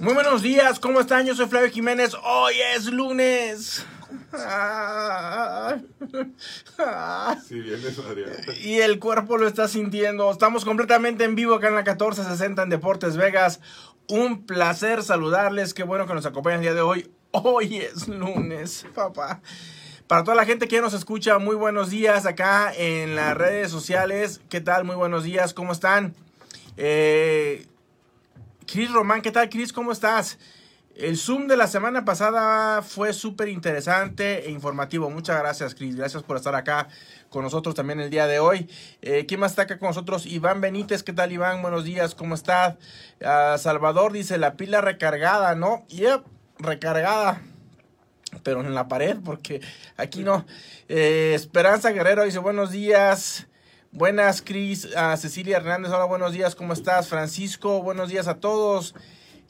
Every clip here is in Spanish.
Muy buenos días, ¿cómo están? Yo soy Flavio Jiménez. Hoy es lunes. Sí, Adrián. Y el cuerpo lo está sintiendo. Estamos completamente en vivo acá en la 1460 en Deportes Vegas. Un placer saludarles. Qué bueno que nos acompañan el día de hoy. Hoy es lunes, papá. Para toda la gente que nos escucha, muy buenos días acá en las redes sociales. ¿Qué tal? Muy buenos días, ¿cómo están? Eh, Cris Román, ¿qué tal, Cris? ¿Cómo estás? El Zoom de la semana pasada fue súper interesante e informativo. Muchas gracias, Cris. Gracias por estar acá con nosotros también el día de hoy. Eh, ¿Quién más está acá con nosotros? Iván Benítez, ¿qué tal, Iván? Buenos días, ¿cómo estás? Ah, Salvador dice, la pila recargada, ¿no? Yep, recargada pero en la pared, porque aquí no. Eh, Esperanza Guerrero dice buenos días. Buenas, Cris. A Cecilia Hernández, hola, buenos días, ¿cómo estás? Francisco, buenos días a todos.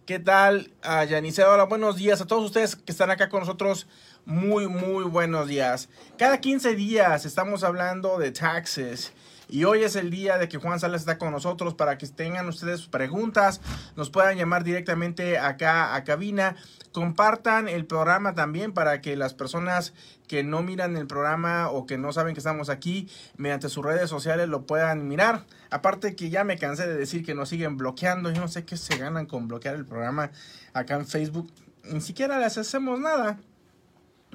¿Qué tal? A Yanice, hola, buenos días a todos ustedes que están acá con nosotros. Muy, muy buenos días. Cada 15 días estamos hablando de taxes. Y hoy es el día de que Juan Salas está con nosotros para que tengan ustedes preguntas, nos puedan llamar directamente acá a cabina. Compartan el programa también para que las personas que no miran el programa o que no saben que estamos aquí, mediante sus redes sociales lo puedan mirar. Aparte que ya me cansé de decir que nos siguen bloqueando. Yo no sé qué se ganan con bloquear el programa acá en Facebook. Ni siquiera les hacemos nada.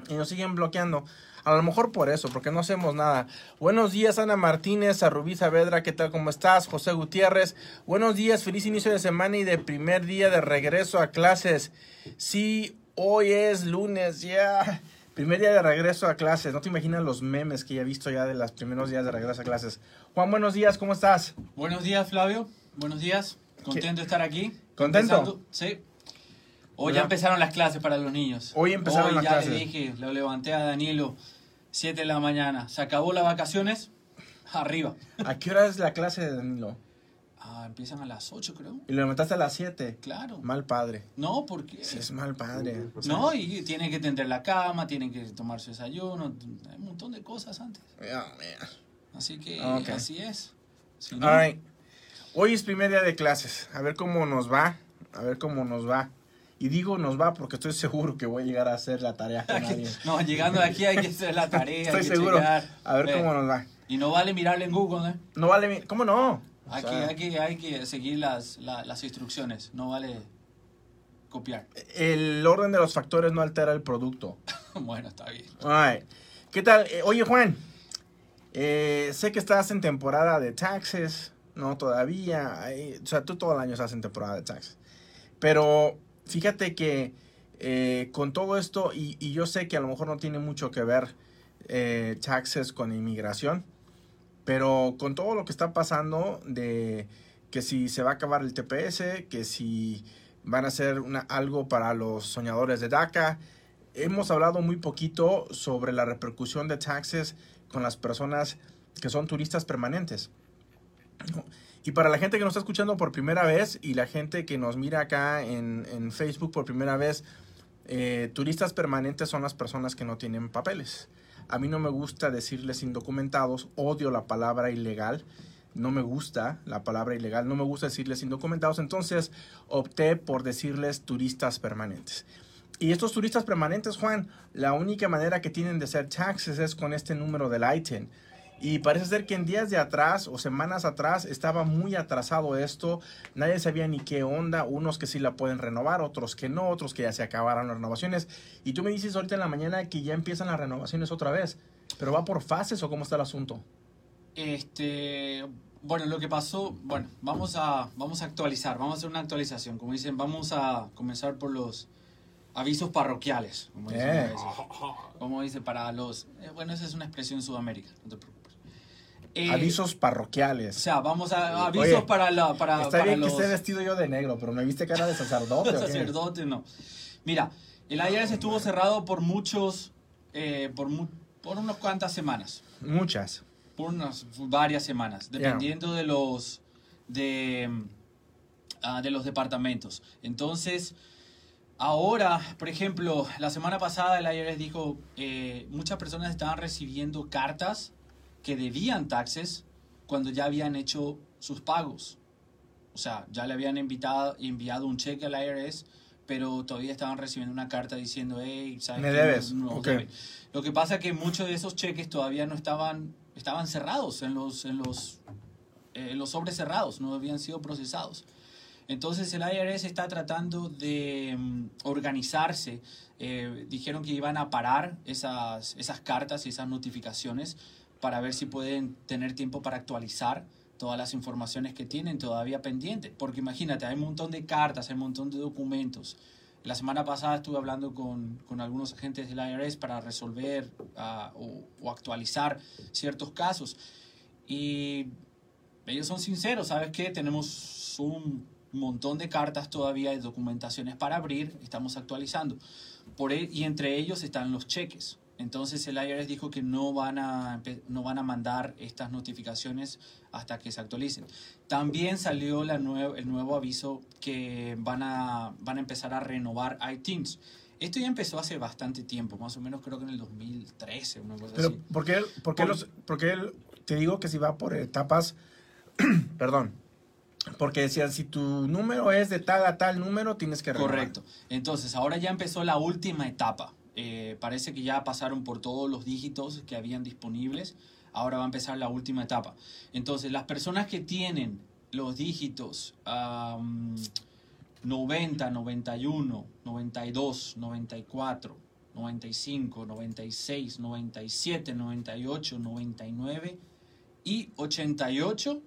Y nos siguen bloqueando. A lo mejor por eso, porque no hacemos nada. Buenos días, Ana Martínez, a Rubí Saavedra, ¿qué tal? ¿Cómo estás? José Gutiérrez, buenos días, feliz inicio de semana y de primer día de regreso a clases. Sí, hoy es lunes, ya. Primer día de regreso a clases. No te imaginas los memes que ya he visto ya de los primeros días de regreso a clases. Juan, buenos días, ¿cómo estás? Buenos días, Flavio. Buenos días. Contento de estar aquí. ¿Contento? Empezando- Sí. Hoy ya empezaron las clases para los niños. Hoy empezaron Hoy las ya clases. le dije, lo levanté a Danilo, 7 de la mañana. Se acabó las vacaciones, arriba. ¿A qué hora es la clase de Danilo? Ah, empiezan a las 8, creo. Y lo levantaste a las 7. Claro. Mal padre. No, porque... Sí, es mal padre. No, y tienen que tender la cama, tienen que tomar su desayuno, hay un montón de cosas antes. Oh, man. Así que Ok. así es. Si no, All right. Hoy es primer día de clases. A ver cómo nos va. A ver cómo nos va. Y digo nos va porque estoy seguro que voy a llegar a hacer la tarea con alguien. no, llegando de aquí hay que hacer la tarea. Estoy hay que seguro. A ver Eh, cómo nos va. Y no vale mirarle en Google, ¿eh? No vale. ¿Cómo no? O Hay, sea, que, hay, que, hay que seguir las, la- las instrucciones, no vale copiar. El orden de los factores no altera el producto. bueno, está bien. All right. ¿Qué tal? Eh, oye, Juan. eh, sé que estás en temporada de taxes. No, todavía. Ay, o sea, tú todo el año estás en temporada de taxes. Pero fíjate que eh, con todo esto, y, y yo sé que a lo mejor no tiene mucho que ver eh, taxes con inmigración, pero con todo lo que está pasando de que si se va a acabar el TPS, que si van a hacer una, algo para los soñadores de DACA, hemos hablado muy poquito sobre la repercusión de taxes con las personas que son turistas permanentes. Y para la gente que nos está escuchando por primera vez y la gente que nos mira acá en, en Facebook por primera vez, eh, turistas permanentes son las personas que no tienen papeles. A mí no me gusta decirles indocumentados, odio la palabra ilegal, no me gusta la palabra ilegal, no me gusta decirles indocumentados, entonces opté por decirles turistas permanentes. Y estos turistas permanentes, Juan, la única manera que tienen de hacer taxes es con este número del ITIN. Y parece ser que en días de atrás o semanas atrás estaba muy atrasado esto. Nadie sabía ni qué onda. Unos que sí la pueden renovar, otros que no, otros que ya se acabaron las renovaciones. Y tú me dices ahorita en la mañana que ya empiezan las renovaciones otra vez. ¿Pero va por fases o cómo está el asunto? Este, bueno, lo que pasó, bueno, vamos a, vamos a actualizar, vamos a hacer una actualización. Como dicen, vamos a comenzar por los avisos parroquiales. Como dicen Eh. Como dice, para los, eh, bueno, esa es una expresión en Sudamérica, no te preocupes. Eh, Avisos O parroquiales. sea, vamos a avisos Oye, para la, para, Está para bien los que esté vestido yo de negro, pero me viste cara de sacerdote. ¿o qué? sacerdotes, no. Mira, el IRS estuvo cerrado por muchos, eh, por, mu- por unas cuantas semanas. Muchas. por unas varias semanas, dependiendo de los de, ah, de los departamentos. Entonces, ahora, por ejemplo, la semana pasada el IRS dijo eh, muchas personas estaban recibiendo cartas que debían taxes cuando ya habían hecho sus pagos. O sea, ya le habían invitado, enviado un cheque al IRS pero todavía estaban recibiendo una carta diciendo, hey, ¿sabes Me qué? debes. No- no Ok. debe". Lo que pasa es que muchos de esos cheques todavía no estaban, estaban cerrados en los, en los, eh, en los sobres cerrados, no habían sido procesados. Entonces el IRS está tratando de mm, organizarse. Eh, dijeron que iban a parar esas, esas cartas y esas notificaciones para ver si pueden tener tiempo para actualizar todas las informaciones que tienen todavía pendientes. Porque imagínate, hay un montón de cartas, hay un montón de documentos. La semana pasada estuve hablando con, con algunos agentes del IRS para resolver ah, o, actualizar ciertos casos. Y ellos son sinceros, ¿sabes qué? Tenemos un montón de cartas todavía, de documentaciones para abrir, estamos actualizando. Por e- y entre ellos están los cheques. Entonces el IRS dijo que no van, a, no van a mandar estas notificaciones hasta que se actualicen. También salió la nue- el nuevo aviso que van a, van a empezar a renovar iTunes. Esto ya empezó hace bastante tiempo, más o menos creo que en el 2013, una cosa Pero, así. ¿por qué, por qué Por- los, por qué el- te digo que si va por etapas? perdón. Porque decía, si tu número es de tal a tal número, tienes que renovar. Correcto. Entonces, ahora ya empezó la última etapa. Eh, parece que ya pasaron por todos los dígitos que habían disponibles. Ahora va a empezar la última etapa. Entonces, las personas que tienen los dígitos am, 90, 91, 92, 94, 95, 96, 97, 98, 99 y 88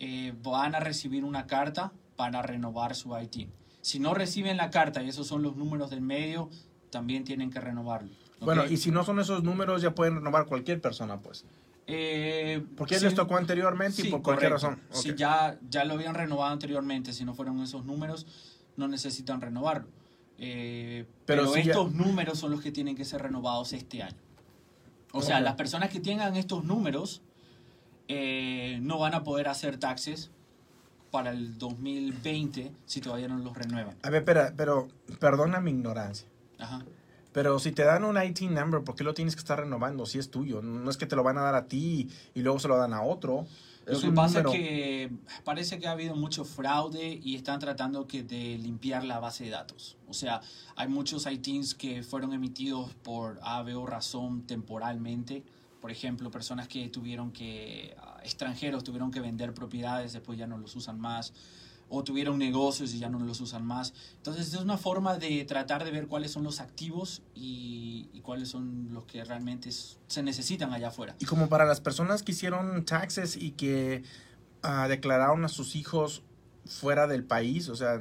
eh, van a recibir una carta para renovar su IT. Si no reciben la carta y esos son los números del medio, también tienen que renovarlo. ¿ok? Bueno, y si no son esos números, ya pueden renovar cualquier persona, pues. Eh, Porque sí, les tocó anteriormente y sí, por cualquier correcto. razón. Si Ok. ya, ya lo habían renovado anteriormente, si no fueron esos números, no necesitan renovarlo. Eh, Pero pero si ya- estos números son los que tienen que ser renovados este año. O sea, Ok. las personas que tengan estos números eh, no van a poder hacer taxes para el 2020 si todavía no los renuevan. A ver, espera, pero perdona mi ignorancia. Ajá. Pero si te dan un IT number, ¿por qué lo tienes que estar renovando si es tuyo? No es que te lo van a dar a ti y luego se lo dan a otro. Lo Es que pasa número. es que parece que ha habido mucho fraude y están tratando que de limpiar la base de datos. O sea, hay muchos ITINs que fueron emitidos por A, B o razón temporalmente. Por ejemplo, personas que tuvieron que, ah, extranjeros tuvieron que vender propiedades, después ya no los usan más. O tuvieron negocios y ya no los usan más. Entonces es una forma de tratar de ver cuáles son los activos y, y cuáles son los que realmente se necesitan allá afuera. Y como para las personas que hicieron taxes y que ah, declararon a sus hijos fuera del país, o sea,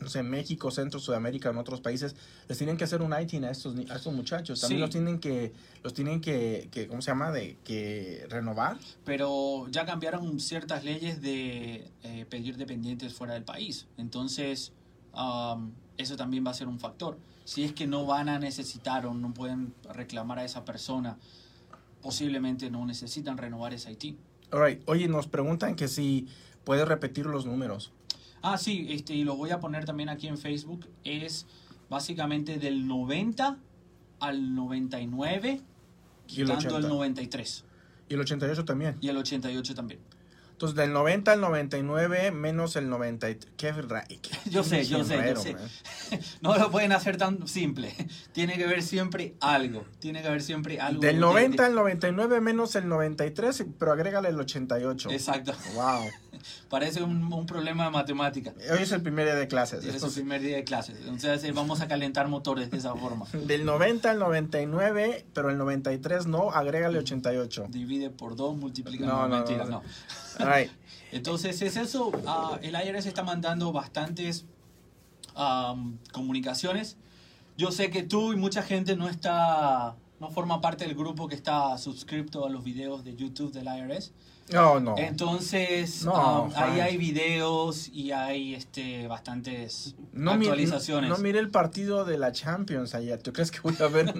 no sé, México, Centro, Sudamérica, en otros países, les tienen que hacer un ITIN a estos, a estos muchachos. También Sí. los tienen que, los tienen que, que, ¿cómo se llama? De que renovar. pero ya cambiaron ciertas leyes de eh, pedir dependientes fuera del país. Entonces, am, eso también va a ser un factor. Si es que no van a necesitar o no pueden reclamar a esa persona, posiblemente no necesitan renovar ese IT. Alright. Oye, nos preguntan que si puedes repetir los números. Ah, sí, este, y lo voy a poner también aquí en Facebook. Es básicamente del 90 al 99, Y el quitando el 80. 93. Y el 88 también. Y el 88 también. Entonces, del 90 al 99 menos el 93. Qué, qué- Yo sé, yo sé, yo sé. man. No lo pueden hacer tan simple. Tiene que haber siempre algo. Tiene que haber siempre algo. Del de- 90 de- al 99 menos el 93, pero agrégale el 88. Exacto. Wow. Parece un, un problema de matemática. Hoy es el primer día de clases. Es su es- primer día de clases. Entonces vamos a calentar motores de esa forma. Del 90 al 99, pero el 93 no, agrégale 88. Divide por dos, multiplica. No, No, no, no. no. Alright. Entonces es eso. ah, el IRS está mandando bastantes am, comunicaciones. Yo sé que tú y mucha gente no está, no forma parte del grupo que está suscrito a los videos de YouTube del IRS. No, no. Entonces, No, um, ahí hay videos y hay este, bastantes No, mi- actualizaciones. no, no miré el partido de la Champions ayer. ¿Tú crees que voy a ver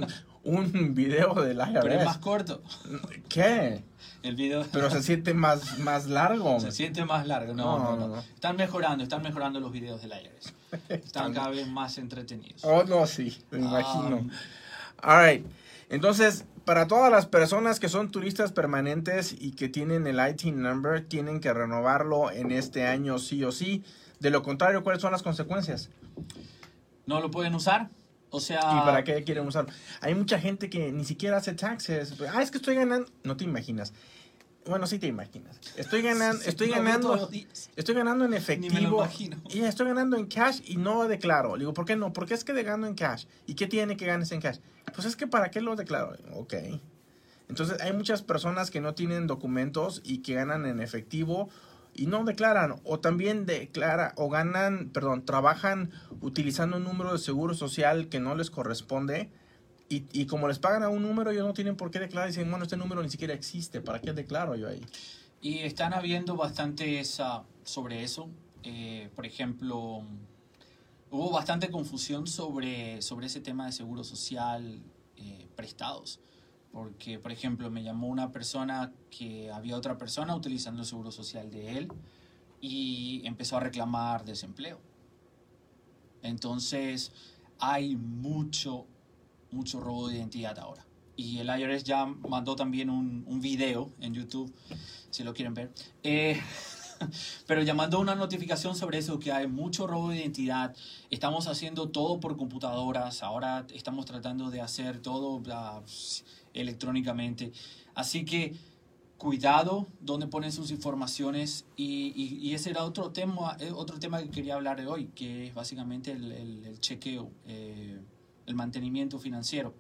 un, video del pero es más IRS? corto. ¿Qué? El video Pero se siente más, más largo. se siente más largo. No, No, no. Están mejorando, están mejorando los videos del IRS. Están cada vez más entretenidos. Oh, no, sí, me imagino. Um, Alright. Entonces, para todas las personas que son turistas permanentes y que tienen el IT number, tienen que renovarlo en este año sí o sí. De lo contrario, ¿cuáles son las consecuencias? No lo pueden usar. O sea... ¿Y para qué quieren usarlo? Hay mucha gente que ni siquiera hace taxes. Ah, es que estoy ganando... No te imaginas. Bueno, sí te imaginas. Estoy ganando, estoy ganando, estoy ganando en efectivo. Y estoy ganando en cash y no declaro. digo, ¿por qué no? Porque es que de gano en cash. ¿Y qué tiene que ganes en cash? Pues es que para qué lo declaro. Ok. Entonces hay muchas personas que no tienen documentos y que ganan en efectivo y no declaran o también declara o ganan, perdón, trabajan utilizando un número de seguro social que no les corresponde y, y, como les pagan a un número, ellos no tienen por qué declarar. Dicen, bueno, este número ni siquiera existe. ¿Para qué declaro yo ahí? Y están habiendo bastantes uh, sobre eso. Eh, por ejemplo, hubo bastante confusión sobre, sobre ese tema de seguro social eh, prestados. Porque, por ejemplo, me llamó una persona que había otra persona utilizando el seguro social de él y empezó a reclamar desempleo. Entonces, hay mucho, mucho robo de identidad ahora. Y el IRS ya mandó también un, un video en YouTube, si lo quieren ver. Eh, pero ya mandó una notificación sobre eso, que hay mucho robo de identidad. Estamos haciendo todo por computadoras. Ahora estamos tratando de hacer todo uh, electrónicamente. Así que cuidado donde ponen sus informaciones y, ese era otro tema, eh, otro tema que quería hablar de hoy, que es básicamente el, el, chequeo. Eh, el mantenimiento financiero,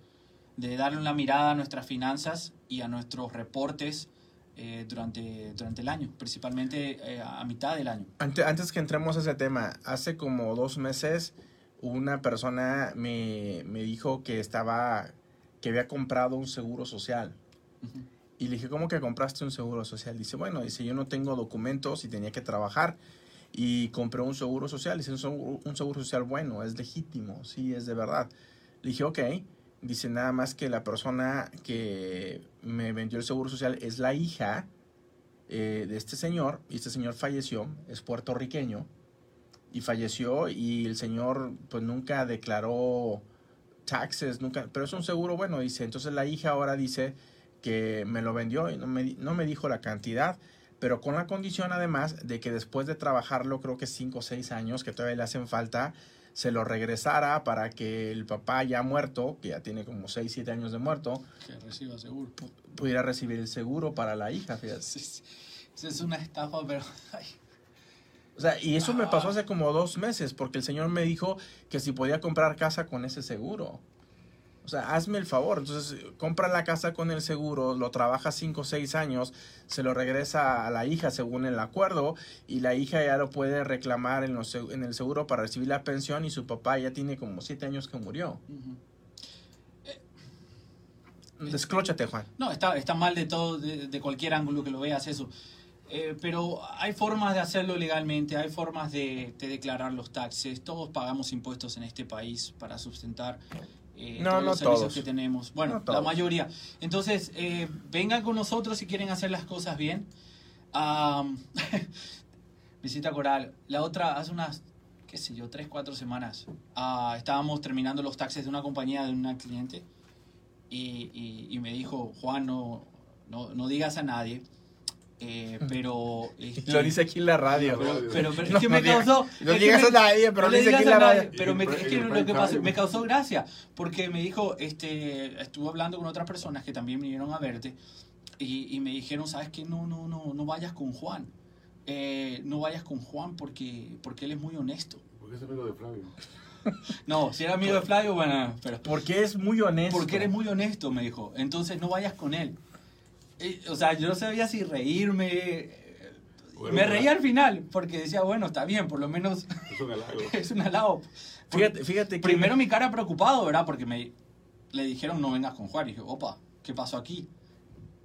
de darle una mirada a nuestras finanzas y a nuestros reportes eh, durante, durante el año, principalmente eh, a mitad del año. Antes, antes que entremos a ese tema, hace como dos meses una persona me, me dijo que estaba, que había comprado un seguro social. Y le dije, ¿cómo que compraste un seguro social? Dice, bueno, dice, yo no tengo documentos y tenía que trabajar y compré un seguro social. Dice, un seguro social bueno, es legítimo, sí, es de verdad. Le dije, ok. Dice nada más que la persona que me vendió el seguro social es la hija eh, de este señor. Y este señor falleció, es puertorriqueño. Y falleció y el señor pues nunca declaró taxes, nunca, pero es un seguro bueno, dice. Entonces la hija ahora dice que me lo vendió y no me, no me dijo la cantidad, pero con la condición además de que después de trabajarlo, creo que 5 o 6 años, que todavía le hacen falta, se lo regresara para que el papá ya muerto, que ya tiene como 6, 7 años de muerto, que reciba seguro. pudiera recibir el seguro para la hija, fíjate. es una estafa, pero... O sea, y eso me pasó hace como dos meses, porque el señor me dijo que si podía comprar casa con ese seguro. O sea, hazme el favor. Entonces, compra la casa con el seguro, lo trabaja 5 o 6 años, se lo regresa a la hija según el acuerdo y la hija ya lo puede reclamar en, los, en el seguro para recibir la pensión y su papá ya tiene como 7 años que murió. Eh, Desclóchate, Juan. No, está, está mal de todo, de, cualquier ángulo que lo veas eso. Eh, pero hay formas de hacerlo legalmente, hay formas de, de, declarar los taxes. Todos pagamos impuestos en este país para sustentar eh, no, todos no los servicios que tenemos. Bueno, la mayoría. Entonces, eh, vengan con nosotros si quieren hacer las cosas bien. visita Coral. La otra, hace unas, qué sé yo, tres, cuatro semanas, uh, estábamos terminando los taxes de una compañía de una cliente y, y, y me dijo, Juan, no, no, no digas a nadie eh, pero lo dice aquí en la radio pero, pero, es que me causó no digas a nadie pero lo dice aquí en la radio. pero me, es que lo que pasó, me causó gracia porque me dijo este estuve hablando con otras personas que también vinieron a verte y, y me dijeron sabes que no no no no vayas con Juan. Eh, no vayas con Juan porque porque él es muy honesto porque es amigo de Flavio. No, si era amigo de Flavio, bueno, pero... Porque es muy honesto. Porque eres muy honesto, me dijo. Entonces no vayas con él o sea, yo no sabía si reírme. me reía al final, porque decía, bueno, está bien, por lo menos. Es un halago. es un halago. Fíjate, fíjate Primero mi cara preocupado, ¿verdad? Porque me le dijeron no vengas con Juan. Y dije, opa, ¿qué pasó aquí?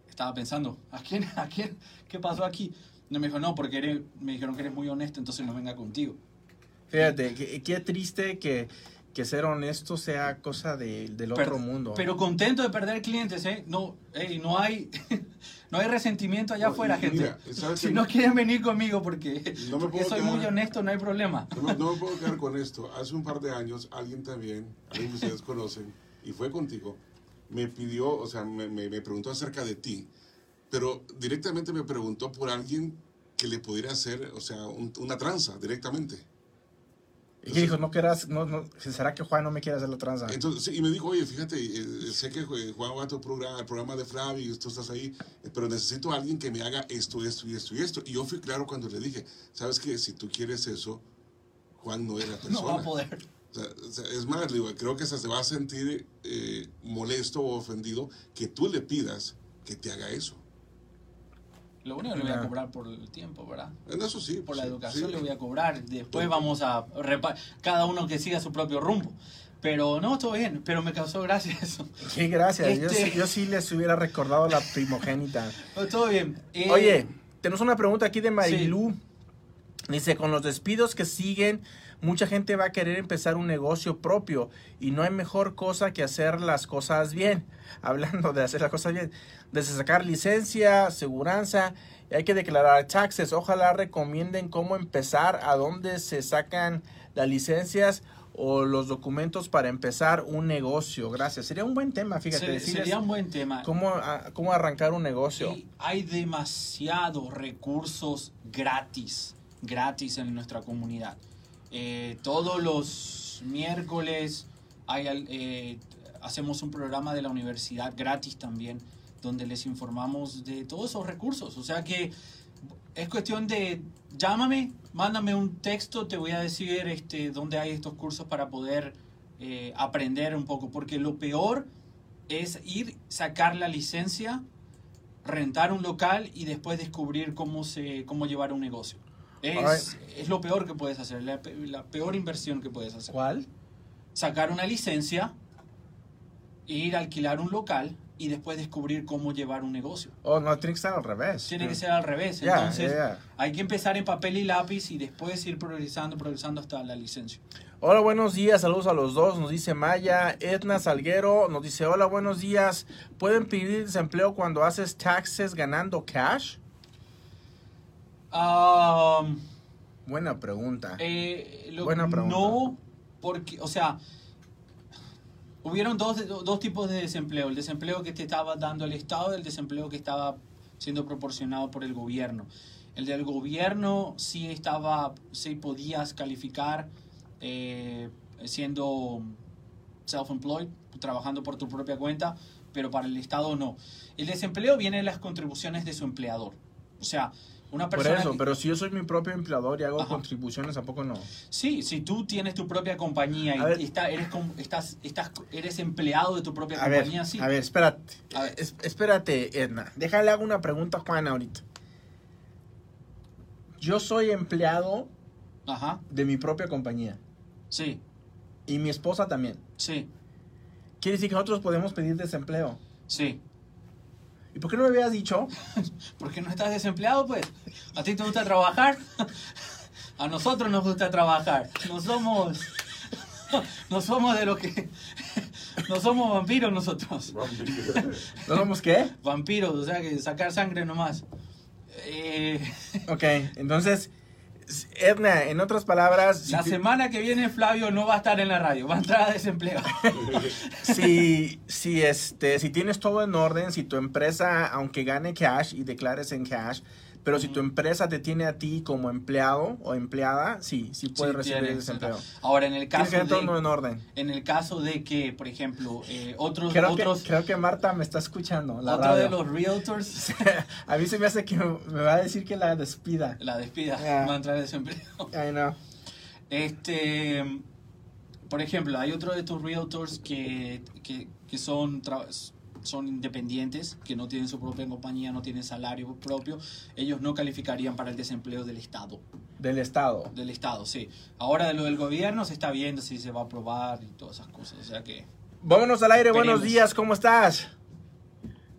Estaba pensando, ¿a quién? ¿A quién? ¿Qué pasó aquí? No me dijo, no, porque me dijeron que eres muy honesto, entonces no venga contigo. Fíjate, qué triste que que ser honesto sea cosa del otro mundo. Pero contento de perder clientes, ¿eh? No, no hay no hay resentimiento allá afuera, gente. si no quieren venir conmigo porque, soy muy honesto, no hay problema. No, me puedo quedar con esto. Hace un par de años alguien también, alguien que ustedes conocen, y fue contigo, me pidió, o sea, me, me, me preguntó acerca de ti, pero directamente me preguntó por alguien que le pudiera hacer, o sea, una tranza directamente. Y dijo, no quieras, no, no, ¿será que Juan no me quiere hacer la tranza? Entonces, y me dijo, oye, fíjate, eh, sé que Juan va a tu programa, el programa de Flavi, y tú estás ahí, eh, pero necesito a alguien que me haga esto, esto y esto y esto. Y yo fui claro cuando le dije, sabes que si tú quieres eso, Juan no es la persona. No va a poder. O sea, es más, digo, creo que se va a sentir eh, molesto o ofendido que tú le pidas que te haga eso. Lo único que le voy a cobrar por el tiempo, ¿verdad? Eso sí. Por la educación le voy a cobrar. Después vamos a... Cada uno que siga su propio rumbo. Pero no, todo bien, pero me causó gracia eso. Sí, gracias. Yo, este yo, sí les hubiera recordado la primogénita. todo bien. Eh, Oye, tenemos una pregunta aquí de Marilú. Dice, con los despidos que siguen, mucha gente va a querer empezar un negocio propio y no hay mejor cosa que hacer las cosas bien. Hablando de hacer las cosas bien, desde sacar licencia, seguranza, y hay que declarar taxes. Ojalá recomienden cómo empezar, a dónde se sacan las licencias o los documentos para empezar un negocio. Gracias. Sería un buen tema, fíjate. sería un buen tema. Cómo, cómo arrancar un negocio. hay demasiados recursos gratis, gratis en nuestra comunidad. Eh, todos los miércoles eh, hacemos un programa de la universidad gratis también, donde les informamos de todos esos recursos. O sea que es cuestión de llámame, mándame un texto, te voy a decir este, dónde hay estos cursos para poder eh, aprender un poco, porque lo peor es ir, sacar la licencia, rentar un local y después descubrir cómo, se, cómo llevar un negocio. Es, es lo peor que puedes hacer, la, la, peor inversión que puedes hacer. ¿Cuál? Sacar una licencia, ir a alquilar un local y después descubrir cómo llevar un negocio. Oh, no, tiene que ser al revés. Tiene que ser al revés. Entonces, hay que empezar en papel y lápiz y después ir progresando, progresando hasta la licencia. Hola, buenos días, saludos a los dos, nos dice Maya. Edna Salguero nos dice, hola, buenos días. ¿Pueden pedir desempleo cuando haces taxes ganando cash? Buena pregunta. Eh, Buena pregunta. No, porque, o sea, hubieron dos, dos tipos de desempleo. El desempleo que te estaba dando el Estado y el desempleo que estaba siendo proporcionado por el gobierno. El del gobierno sí estaba, sí podías calificar eh, siendo self-employed, trabajando por tu propia cuenta, pero para el Estado no. El desempleo viene de las contribuciones de su empleador. O sea, por eso, pero si yo soy mi propio empleador y hago contribuciones, ¿a poco no? Sí, si tú tienes tu propia compañía y está, eres, estás, estás, eres empleado de tu propia compañía, sí. A ver, espérate. espérate, Edna. Déjale hago una pregunta a Juan ahorita. Yo soy empleado de mi propia compañía. Sí. Y mi esposa también. Sí. Quiere decir que nosotros podemos pedir desempleo. Sí. ¿Y por qué no me habías dicho? Porque no estás desempleado, pues. ¿A ti te gusta trabajar? A nosotros nos gusta trabajar. No somos. No somos de lo que. No somos vampiros nosotros. ¿No somos qué? Vampiros, o sea que sacar sangre nomás. Eh... Ok, entonces Edna, en otras palabras... La semana que viene Flavio no va a estar en la radio, va a entrar a desempleo. si, si, este, si tienes todo en orden, si tu empresa, aunque gane cash y declares en cash, pero si tu empresa te tiene a ti como empleado o empleada, sí, sí puedes recibir desempleo. Ahora, en el caso de... todo en orden. En el caso de que, por ejemplo, eh, otros... Creo, otros, que, creo que Marta me está escuchando. La otro de los realtors... a mí se me hace que me va a decir que la despida. La despida, va a entrar desempleo. I know. Este... Por ejemplo, hay otro de tus realtors que, que, que son son independientes, que no tienen su propia compañía, no tienen salario propio, ellos no calificarían para el desempleo del Estado. Del Estado. Del Estado, sí. Ahora de lo del gobierno se está viendo si se va a aprobar y todas esas cosas, o sea que... Vámonos al aire, buenos días, ¿cómo estás?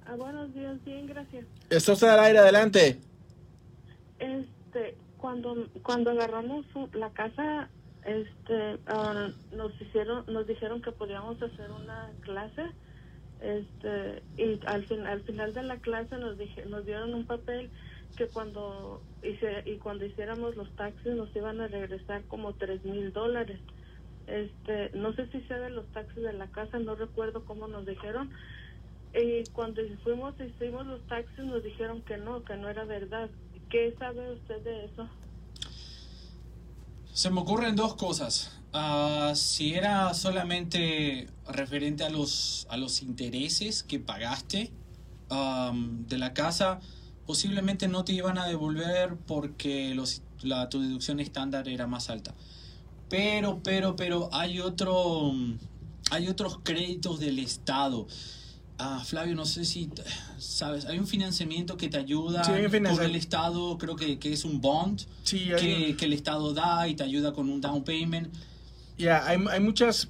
Ah, buenos días, bien, gracias. Estás al aire, adelante. Este, cuando, cuando agarramos la casa, este, ah, nos hicieron, nos dijeron que podíamos hacer una clase este y al fin, al final de la clase nos dije, nos dieron un papel que cuando hice, y cuando hiciéramos los taxis nos iban a regresar como tres mil dólares. Este no sé si sea de los taxis de la casa no recuerdo cómo nos dijeron. Y cuando fuimos hicimos los taxis nos dijeron que no que no era verdad. ¿Qué sabe usted de eso? Se me ocurren dos cosas. Ah, si era solamente referente a los, a los intereses que pagaste de la casa, posiblemente no te iban a devolver porque los, la, tu deducción estándar era más alta. Pero, pero, pero hay hay otros créditos del Estado. Ah, Flavio, no sé si sabes, hay un financiamiento que te ayuda Sí, por el Estado, creo que, que es un bond Sí, que, que el Estado da y te ayuda con un down payment. Ya, hay, hay muchas.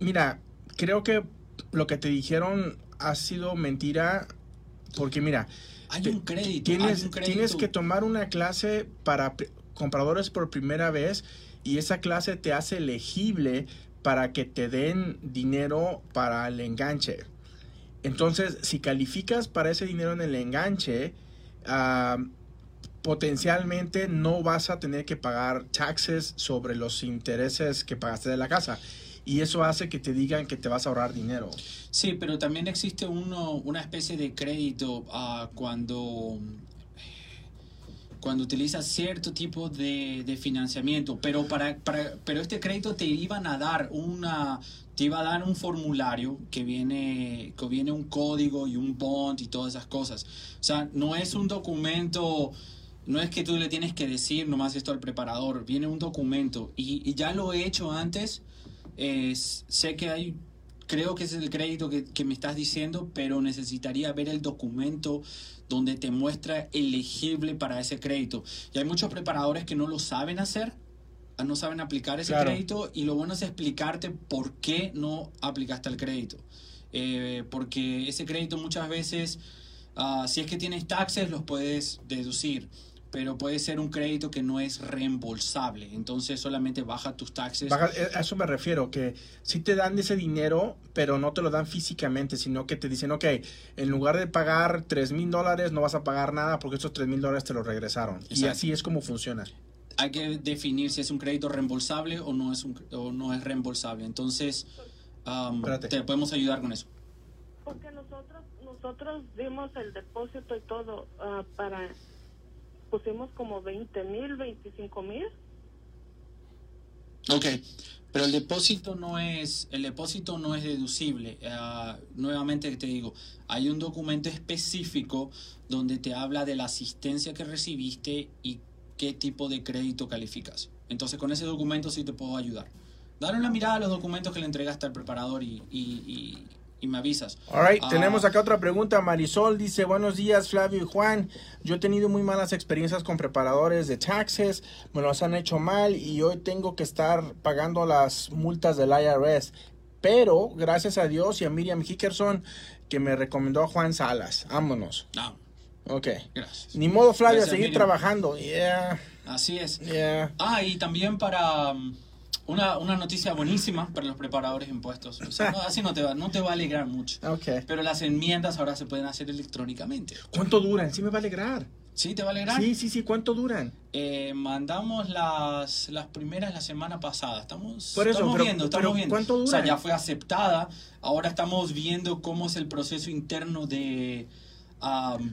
Mira, creo que lo que te dijeron ha sido mentira. Porque, mira, Hay te- un crédito. tienes, hay un crédito. tienes que tomar una clase para compradores por primera vez y esa clase te hace elegible para que te den dinero para el enganche. Entonces, si calificas para ese dinero en el enganche, ah, potencialmente no vas a tener que pagar taxes sobre los intereses que pagaste de la casa. Y eso hace que te digan que te vas a ahorrar dinero. Sí, pero también existe uno, una especie de crédito ah, cuando, cuando utilizas cierto tipo de, de financiamiento, pero para, para- pero este crédito te iban a dar una te iba a dar un formulario que viene que viene un código y un bond y todas esas cosas. O sea, no es un documento no es que tú le tienes que decir nomás esto al preparador, viene un documento y, y ya lo he hecho antes. Es- sé que hay creo que ese es el crédito que, que me estás diciendo, pero necesitaría ver el documento donde te muestra elegible para ese crédito. Y hay muchos preparadores que no lo saben hacer, ah, no saben aplicar ese Claro. crédito y lo bueno es explicarte por qué no aplicaste el crédito. Eh, porque ese crédito muchas veces, ah, si es que tienes taxes, los puedes deducir. Pero puede ser un crédito que no es reembolsable. Entonces solamente baja tus taxes. Baja- eh, a eso me refiero, que si te dan ese dinero, pero no te lo dan físicamente, sino que te dicen, ok, en lugar de pagar 3 mil dólares, no vas a pagar nada porque esos 3 mil dólares te los regresaron. Y así es como funciona. hay que definir si es un crédito reembolsable o no es un, o no es reembolsable. Entonces, um, te podemos ayudar con eso. Porque nosotros nosotros dimos el depósito y todo ah, para pusimos como 20 mil, 25 mil. Ok, pero el depósito no es el depósito no es deducible. Ah, nuevamente te digo, hay un documento específico donde te habla de la asistencia que recibiste y qué tipo de crédito calificas. Entonces, con ese documento sí te puedo ayudar. Dale una mirada a los documentos que le entregaste al preparador y, y, y- me avisas. All right, Ah. tenemos acá otra pregunta. Marisol dice, buenos días Flavio y Juan. Yo he tenido muy malas experiencias con preparadores de taxes, me los han hecho mal y hoy tengo que estar pagando las multas del IRS. Pero, gracias a Dios y a Miriam Hickerson, que me recomendó a Juan Salas. Vámonos. No, Ok. gracias. Ni modo, Flavio, a seguir Miriam. trabajando. Yeah, Así es. yeah. Ah, y también para um, una, una noticia buenísima para los preparadores de impuestos. O sea, no, así no te, va, no te va a alegrar mucho. Ok. Pero las enmiendas ahora se pueden hacer electrónicamente. ¿Cuánto duran? Sí me va a alegrar. ¿Sí? ¿Te va a alegrar? Sí, sí, sí. ¿Cuánto duran? Eh, mandamos las, las primeras la semana pasada. Estamos, Por eso, estamos pero- viendo, estamos pero viendo. ¿cuánto O sea, duran? ya fue aceptada. Ahora estamos viendo cómo es el proceso interno de, um,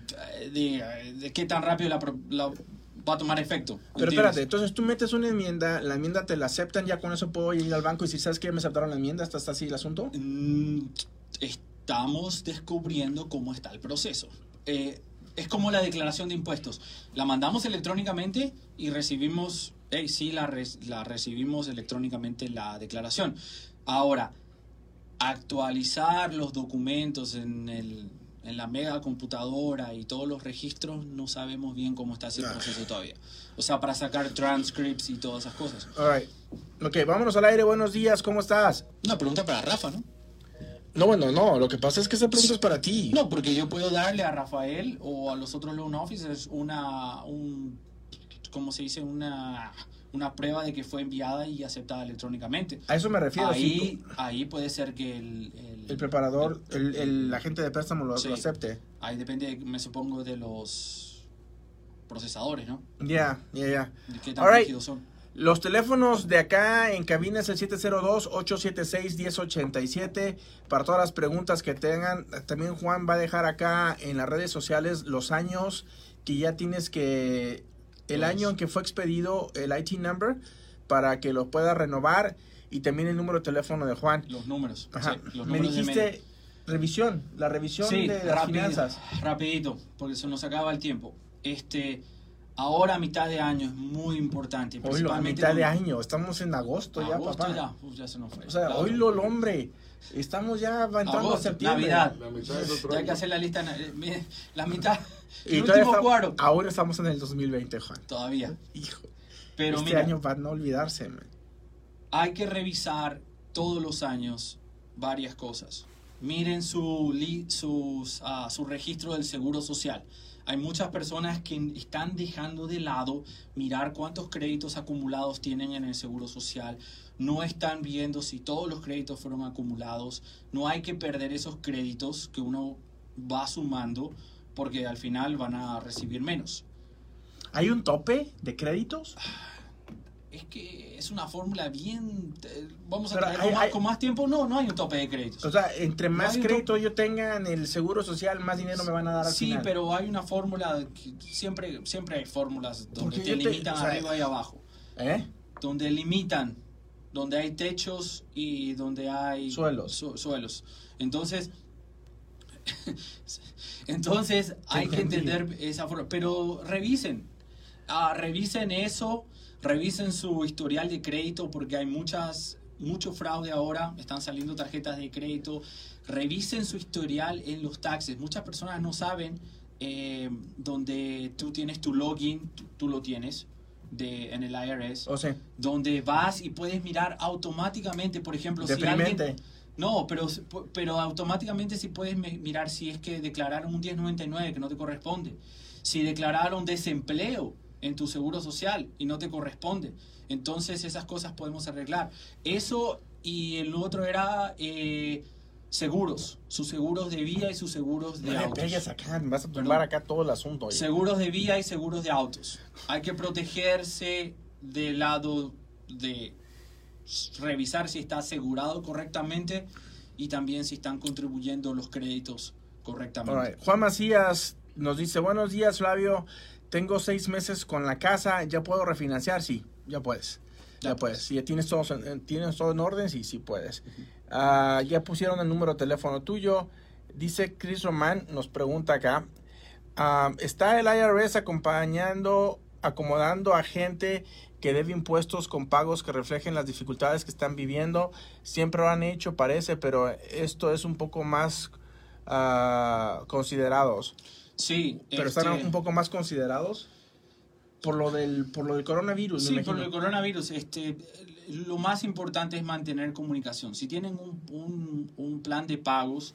de, de qué tan rápido la va a tomar efecto. Pero ¿entiendes? espérate, entonces tú metes una enmienda, la enmienda te la aceptan, ya con eso puedo ir al banco y decir, ¿sabes qué? Me aceptaron la enmienda, hasta está así el asunto. Mm, estamos descubriendo cómo está el proceso. Eh, es como la declaración de impuestos. La mandamos electrónicamente y recibimos, hey, sí, la, re- la recibimos electrónicamente la declaración. Ahora, actualizar los documentos en, el, en la mega computadora y todos los registros, no sabemos bien cómo está ese Ah. proceso todavía. O sea, para sacar transcripts y todas esas cosas. All right. Ok, vámonos al aire, buenos días, ¿cómo estás? Una pregunta para Rafa, ¿no? No, bueno, no, lo que pasa es que esa pregunta es para ti. No, porque yo puedo darle a Rafael o a los otros loan officers una, un, ¿cómo se dice? Una, una prueba de que fue enviada y aceptada electrónicamente. A eso me refiero. si Ahí, tú- ahí puede ser que el, el, el preparador, el, el agente de préstamo lo, Sí. lo acepte. Ahí depende, me supongo, de los procesadores, ¿no? Ya, ya, ya. De qué tan right. son. Los teléfonos de acá en cabina es el 702-876-1087 para todas las preguntas que tengan. También Juan va a dejar acá en las redes sociales los años que ya tienes que el año en que fue expedido el IT number para que lo pueda renovar y también el número de teléfono de Juan. Los números. Ajá. sí, los Me números de dijiste medio. revisión, la revisión Sí, de las rápido, finanzas. rapidito, porque se nos acaba el tiempo. Este, ahora a mitad de año es muy importante. Hoy lo, a mitad de año, estamos en agosto, ya, Agosto papá. ya, uf, ya se nos fue. O sea, Claro. hoy lo, hombre, estamos ya entrando a septiembre. Navidad. La mitad del otro Ya hay que hacer la lista, eh, la mitad, Y el último cuadro. ahora estamos en el 2020, Juan. Todavía. Hijo, Pero este mira, año va a no olvidarse, man. hay que revisar todos los años varias cosas. Miren su, li- sus, ah, su registro del Seguro Social. Hay muchas personas que están dejando de lado mirar cuántos créditos acumulados tienen en el Seguro Social. No están viendo si todos los créditos fueron acumulados. No hay que perder esos créditos que uno va sumando porque al final van a recibir menos. ¿Hay un tope de créditos? Es que es una fórmula bien... eh, Vamos a hay- con, más, hay- con más tiempo. No, no hay un tope de créditos. O sea, entre más crédito yo tenga en el seguro social, más dinero me van a dar al Sí, final. pero hay una fórmula, que siempre, siempre hay fórmulas donde te limitan o sea, arriba y abajo, ¿Eh? donde limitan, donde hay techos y donde hay Suelos. su- suelos. Entonces, entonces hay que entender esa forma, pero revisen, Ah, revisen eso, revisen su historial de crédito porque hay muchas mucho fraude ahora, están saliendo tarjetas de crédito, revisen su historial en los taxes. Muchas personas no saben eh, donde tú tienes tu login, tú, tú lo tienes de, en el IRS, O sea, donde vas y puedes mirar automáticamente, por ejemplo, si alguien... No, pero, pero automáticamente si puedes mirar si es que declararon un 1099 que no te corresponde, si declararon desempleo en tu seguro social y no te corresponde. Entonces esas cosas podemos arreglar. Eso y el otro era eh, seguros, sus seguros de vía y sus seguros de No autos. pegues acá, me vas a Perdón. acá todo el asunto. oye. Seguros de vía y seguros de autos. Hay que protegerse del lado de revisar si está asegurado correctamente y también si están contribuyendo los créditos correctamente. Juan Macías nos dice, buenos días Flavio, tengo seis meses con la casa, ¿ya puedo refinanciar? Sí, ya puedes. Ya, Ya puedes. Si ya tienes todo, en- tienes todo en orden, sí, sí puedes. Ah, ya pusieron el número de teléfono tuyo. Dice Chris Román, nos pregunta acá, ah, ¿está el IRS acompañando, acomodando a gente que debe impuestos con pagos que reflejen las dificultades que están viviendo? Siempre lo han hecho, parece, pero esto es un poco más ah, considerados. Sí, Pero están este, un poco más considerados por lo del, por lo del coronavirus, me Sí, por imagino. el coronavirus, este, lo más importante es mantener comunicación. Si tienen un, un- un plan de pagos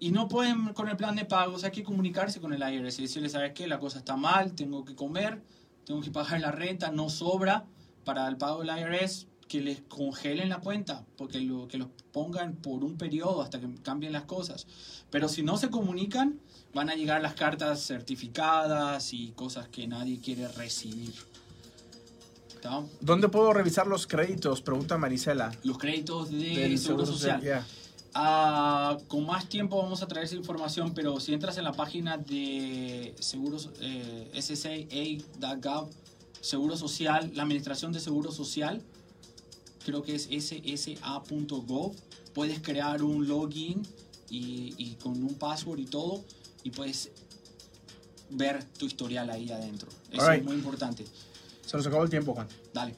y no pueden con el plan de pagos, hay que comunicarse con el IRS y decirle, ¿sabes qué? La cosa está mal, tengo que comer, tengo que pagar la renta, no sobra para el pago del IRS, que les congelen la cuenta, porque lo, que los pongan por un periodo hasta que cambien las cosas. Pero si no se comunican, van a llegar las cartas certificadas y cosas que nadie quiere recibir. ¿Está? ¿Dónde puedo revisar los créditos? Pregunta Marisela. Los créditos de Del Seguro Social. ya. Ah, con más tiempo vamos a traer esa información, pero si entras en la página de seguros eh, ssa.gov, Seguro Social, la Administración de Seguro Social, creo que es ssa.gov, puedes crear un login y, y con un password y todo, y puedes ver tu historial ahí adentro. Eso es muy importante. Se nos acabó el tiempo, Juan. Dale.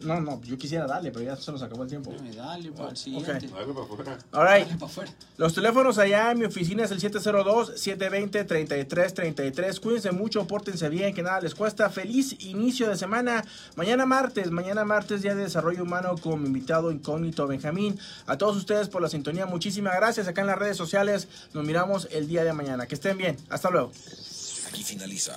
No, no, yo quisiera darle, pero ya se nos acabó el tiempo. Dale, dale para el siguiente. Dale para afuera. All right. Dale para afuera. Los teléfonos allá en mi oficina es el 702-720-3333. Cuídense mucho, pórtense bien, que nada les cuesta. Feliz inicio de semana. Mañana martes, mañana martes, día de desarrollo humano con mi invitado incógnito Benjamín. A todos ustedes por la sintonía, muchísimas gracias. Acá en las redes sociales nos miramos el día de mañana. Que estén bien. Hasta luego. Aquí finaliza